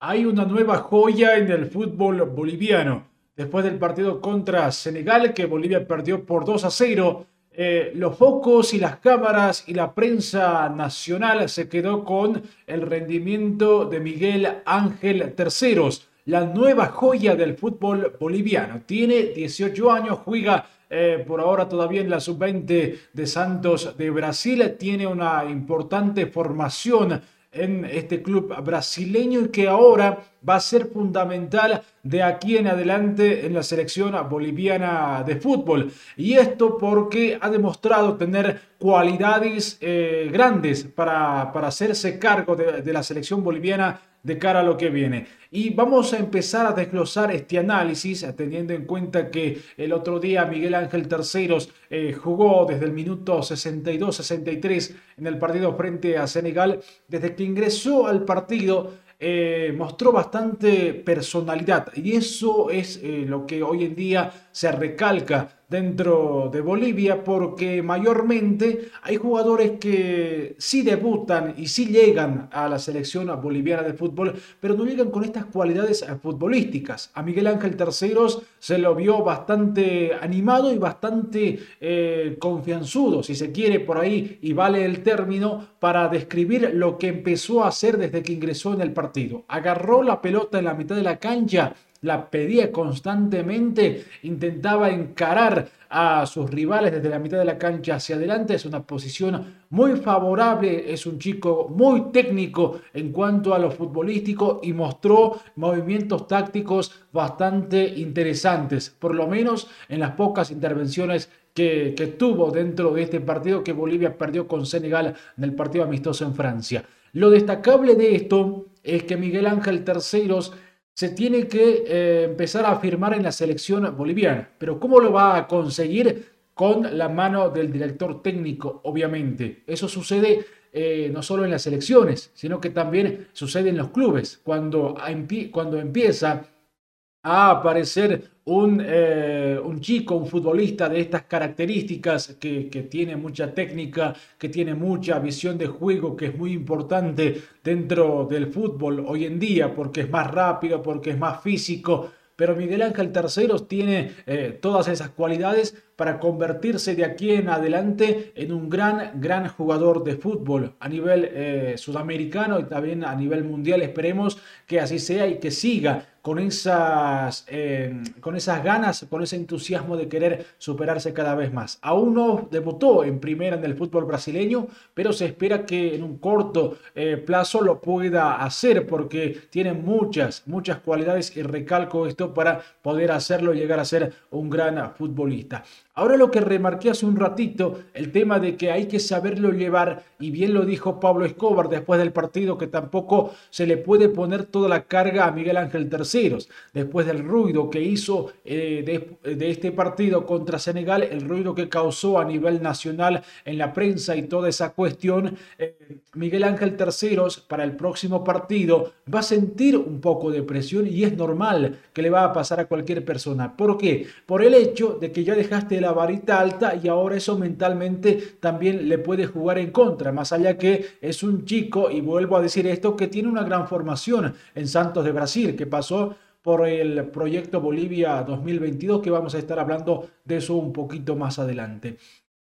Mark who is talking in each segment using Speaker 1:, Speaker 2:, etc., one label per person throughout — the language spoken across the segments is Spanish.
Speaker 1: Hay una nueva joya en el fútbol boliviano. Después del partido contra Senegal, que Bolivia perdió por 2 a 0, eh, los focos y las cámaras y la prensa nacional se quedó con el rendimiento de Miguel Ángel Terceros, la nueva joya del fútbol boliviano. Tiene 18 años, juega eh, por ahora todavía en la sub-20 de Santos de Brasil, tiene una importante formación en este club brasileño y que ahora va a ser fundamental de aquí en adelante en la selección boliviana de fútbol. Y esto porque ha demostrado tener cualidades eh, grandes para, para, hacerse cargo de, la selección boliviana de cara a lo que viene. Y vamos a empezar a desglosar este análisis, teniendo en cuenta que el otro día Miguel Ángel Terceros eh, jugó desde el minuto 62-63 en el partido frente a Senegal. Desde que ingresó al partido, eh, mostró bastante personalidad. Y eso es eh, lo que hoy en día se recalca dentro de Bolivia porque mayormente hay jugadores que sí debutan y sí llegan a la selección boliviana de fútbol, pero no llegan con estas cualidades futbolísticas. A Miguel Ángel Terceros se lo vio bastante animado y bastante eh, confianzudo, si se quiere por ahí, y vale el término para describir lo que empezó a hacer desde que ingresó en el partido. Agarró la pelota en la mitad de la cancha la pedía constantemente, intentaba encarar a sus rivales desde la mitad de la cancha hacia adelante. Es una posición muy favorable, es un chico muy técnico en cuanto a lo futbolístico y mostró movimientos tácticos bastante interesantes, por lo menos en las pocas intervenciones que, tuvo dentro de este partido que Bolivia perdió con Senegal en el partido amistoso en Francia. Lo destacable de esto es que Miguel Ángel Terceros se tiene que eh, empezar a firmar en la selección boliviana. Pero ¿cómo lo va a conseguir? Con la mano del director técnico, obviamente. Eso sucede eh, no solo en las selecciones, sino que también sucede en los clubes. Cuando, cuando empieza a aparecer un, eh, un, chico, un futbolista de estas características que, que, tiene mucha técnica, que tiene mucha visión de juego, que es muy importante dentro del fútbol hoy en día, porque es más rápido, porque es más físico. Pero Miguel Ángel Terceros tiene eh, todas esas cualidades para convertirse de aquí en adelante en un gran, gran jugador de fútbol a nivel eh, sudamericano y también a nivel mundial. Esperemos que así sea y que siga con esas, eh, con esas ganas, con ese entusiasmo de querer superarse cada vez más. Aún no debutó en primera en el fútbol brasileño, pero se espera que en un corto eh, plazo lo pueda hacer porque tiene muchas, muchas cualidades y recalco esto para poder hacerlo llegar a ser un gran futbolista. Ahora lo que remarqué hace un ratito, el tema de que hay que saberlo llevar, y bien lo dijo Pablo Escobar después del partido, que tampoco se le puede poner toda la carga a Miguel Ángel Después del ruido que hizo eh, de, este partido contra Senegal, el ruido que causó a nivel nacional en la prensa y toda esa cuestión, eh, Miguel Ángel Terceros para el próximo partido va a sentir un poco de presión y es normal que le va a pasar a cualquier persona. ¿Por qué? Por el hecho de que ya dejaste la varita alta y ahora eso mentalmente también le puede jugar en contra, más allá que es un chico, y vuelvo a decir esto, que tiene una gran formación en Santos de Brasil, que pasó por el proyecto Bolivia 2022, que vamos a estar hablando de eso un poquito más adelante.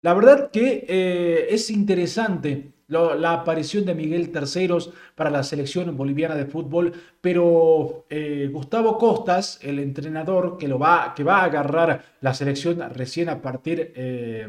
Speaker 1: La verdad que eh, es interesante la aparición de Miguel Terceros para la selección boliviana de fútbol, pero eh, Gustavo Costas, el entrenador que, lo va, que va a agarrar la selección recién a partir eh,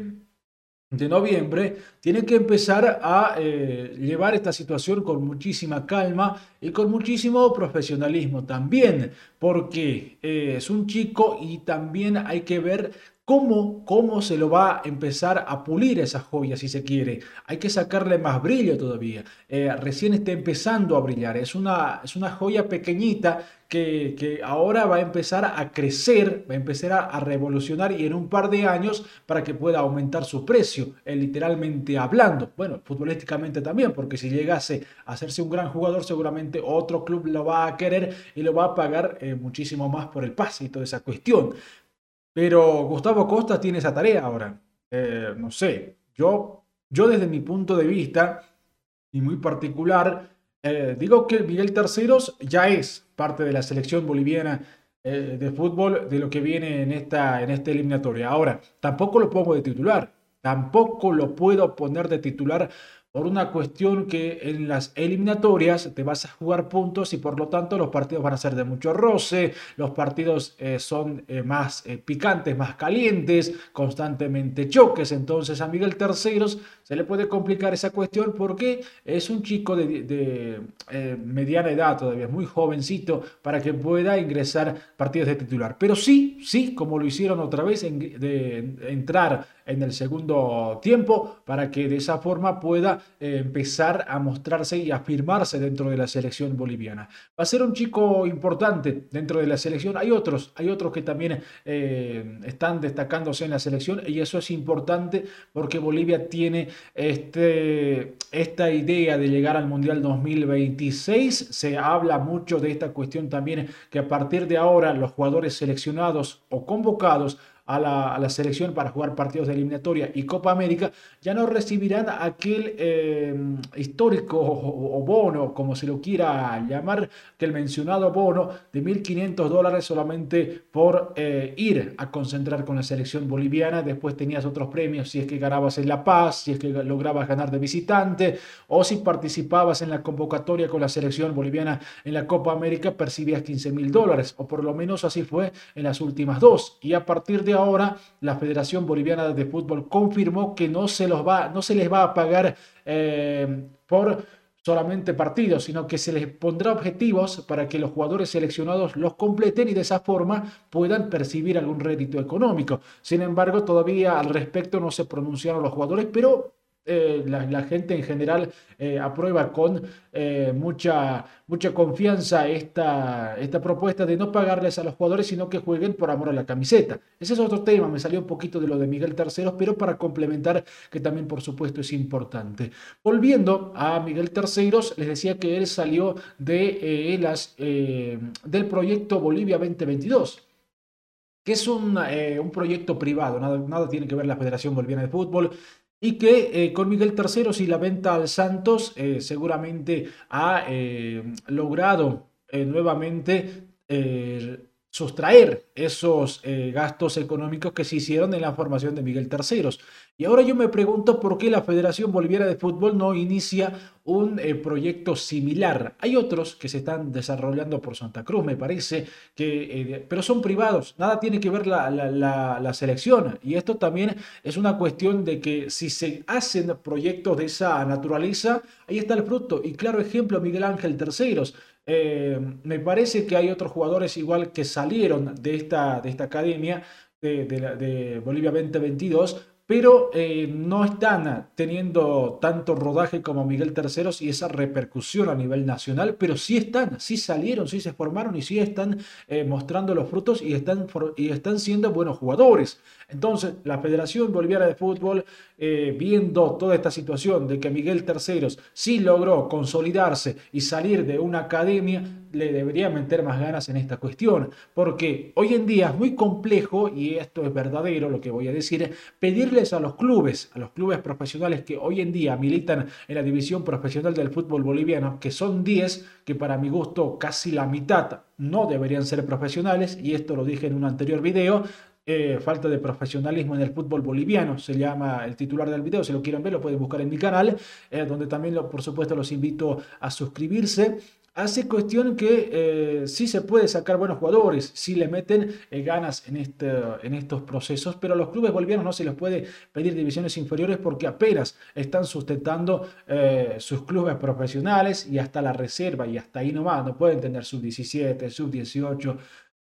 Speaker 1: de noviembre, tiene que empezar a eh, llevar esta situación con muchísima calma y con muchísimo profesionalismo también, porque es un chico y también hay que ver ¿Cómo, ¿Cómo se lo va a empezar a pulir esa joya si se quiere? Hay que sacarle más brillo todavía. Eh, recién está empezando a brillar. Es una, es una joya pequeñita que, que, ahora va a empezar a crecer, va a empezar a, revolucionar y en un par de años para que pueda aumentar su precio, eh, literalmente hablando. Bueno, futbolísticamente también, porque si llegase a hacerse un gran jugador, seguramente otro club lo va a querer y lo va a pagar eh, muchísimo más por el pase y toda esa cuestión. Pero Gustavo Costa tiene esa tarea ahora. Eh, no sé, yo, yo desde mi punto de vista y muy particular, digo que Miguel Terceros ya es parte de la selección boliviana de fútbol de lo que viene en esta, en esta eliminatoria. Ahora, tampoco lo pongo de titular, tampoco lo puedo poner de titular por una cuestión que en las eliminatorias te vas a jugar puntos y por lo tanto los partidos van a ser de mucho roce, los partidos eh, son eh, más eh, picantes, más calientes, constantemente choques, entonces a Miguel Terceros se le puede complicar esa cuestión porque es un chico de, mediana edad todavía, muy jovencito para que pueda ingresar partidos de titular, pero sí, sí, como lo hicieron otra vez, de entrar en el segundo tiempo para que de esa forma pueda eh, empezar a mostrarse y afirmarse dentro de la selección boliviana. Va a ser un chico importante dentro de la selección. Hay otros, hay otros que también eh, están destacándose en la selección y eso es importante porque Bolivia tiene este, esta idea de llegar al Mundial 2026. Se habla mucho de esta cuestión también que a partir de ahora los jugadores seleccionados o convocados a la, selección para jugar partidos de eliminatoria y Copa América, ya no recibirán aquel eh, histórico o, bono, como se lo quiera llamar, que el mencionado bono de 1.500 dólares solamente por eh, ir a concentrar con la selección boliviana. Después tenías otros premios si es que ganabas en La Paz, si es que lograbas ganar de visitante o si participabas en la convocatoria con la selección boliviana en la Copa América, percibías 15 mil dólares, o por lo menos así fue en las últimas dos. Y a partir de la Federación Boliviana de Fútbol confirmó que no se, los va, no se les va a pagar eh, por solamente partidos, sino que se les pondrá objetivos para que los jugadores seleccionados los completen y de esa forma puedan percibir algún rédito económico. Sin embargo, todavía al respecto no se pronunciaron los jugadores, pero eh, la, gente en general eh, aprueba con eh, mucha, mucha confianza esta, esta propuesta de no pagarles a los jugadores, sino que jueguen por amor a la camiseta. Ese es otro tema, me salió un poquito de lo de Miguel Terceros, pero para complementar que también por supuesto es importante. Volviendo a Miguel Terceros, les decía que él salió de, las, del proyecto Bolivia 2022 que es un, un proyecto privado, nada, nada, tiene que ver la Federación Boliviana de Fútbol, y que eh, con Miguel Terceros y la venta al Santos eh, seguramente ha eh, logrado nuevamente sustraer esos gastos económicos que se hicieron en la formación de Miguel Terceros. Y ahora yo me pregunto por qué la Federación Boliviana de Fútbol no inicia un eh, proyecto similar. Hay otros que se están desarrollando por Santa Cruz, me parece, que, eh, pero son privados, nada tiene que ver la, la, selección. Y esto también es una cuestión de que si se hacen proyectos de esa naturaleza, ahí está el fruto. Y claro ejemplo, Miguel Ángel Terceros. Eh, me parece que hay otros jugadores igual que salieron de esta, de esta academia de, de Bolivia 2022 pero eh, no están teniendo tanto rodaje como Miguel Terceros y esa repercusión a nivel nacional, pero sí están, sí salieron, sí se formaron y sí están eh, mostrando los frutos y están, y están siendo buenos jugadores. Entonces, la Federación Boliviana de Fútbol, eh, viendo toda esta situación de que Miguel Terceros sí logró consolidarse y salir de una academia, le debería meter más ganas en esta cuestión, porque hoy en día es muy complejo, y esto es verdadero lo que voy a decir, pedirles a los clubes, a los clubes profesionales que hoy en día militan en la división profesional del fútbol boliviano, que son 10, que para mi gusto casi la mitad no deberían ser profesionales, y esto lo dije en un anterior video, eh, falta de profesionalismo en el fútbol boliviano, se llama el titular del video, si lo quieren ver lo pueden buscar en mi canal, eh, donde también por supuesto los invito a suscribirse hace cuestión que eh, sí se puede sacar buenos jugadores, si le meten eh, ganas en, este, en estos procesos, pero a los clubes bolivianos no se les puede pedir divisiones inferiores porque apenas están sustentando eh, sus clubes profesionales y hasta la reserva y hasta ahí nomás, no pueden tener sub 17,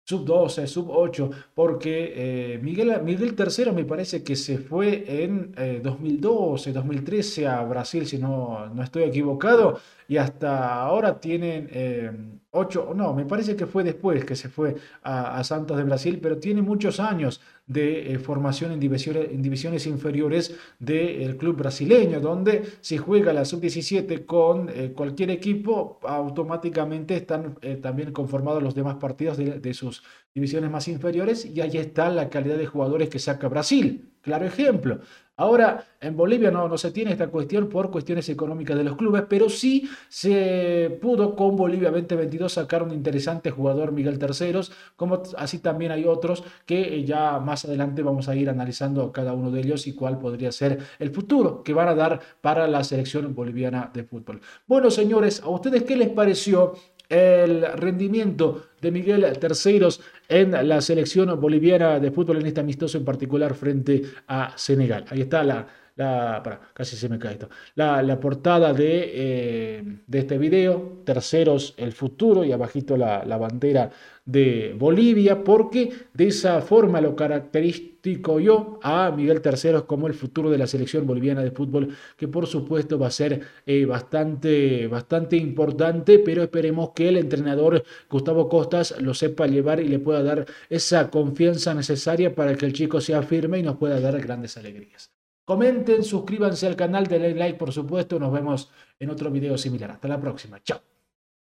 Speaker 1: sub 18 sub 12, sub 8, porque Miguel, Miguel III me parece que se fue en 2012, 2013 a Brasil, si no, no estoy equivocado, y hasta ahora tienen eh, ocho, no, me parece que fue después que se fue a, Santos de Brasil, pero tiene muchos años de eh, formación en divisiones, en divisiones inferiores del club brasileño, donde si juega la sub-17 con eh, cualquier equipo, automáticamente están también conformados los demás partidos de, de sus divisiones más inferiores y ahí está la calidad de jugadores que saca Brasil. Claro ejemplo. Ahora, en Bolivia no, no se tiene esta cuestión por cuestiones económicas de los clubes, pero sí se pudo con Bolivia 2022 sacar un interesante jugador, Miguel Terceros, como así también hay otros que eh, ya más adelante vamos a ir analizando cada uno de ellos y cuál podría ser el futuro que van a dar para la selección boliviana de fútbol. Bueno, señores, ¿a ustedes qué les pareció el rendimiento de Miguel Terceros en la selección boliviana de fútbol en este amistoso en particular frente a Senegal. Ahí está la, la casi se me cae esto, la, la portada de, eh, de, este video, terceros el futuro y abajito la, la, bandera de Bolivia, porque de esa forma lo característico yo a Miguel Terceros como el futuro de la selección boliviana de fútbol, que por supuesto va a ser eh, bastante, bastante importante, pero esperemos que el entrenador Gustavo Costas lo sepa llevar y le pueda dar esa confianza necesaria para que el chico sea firme y nos pueda dar grandes alegrías. Comenten, suscríbanse al canal, denle like por supuesto. Nos vemos en otro video similar. Hasta la próxima. Chao.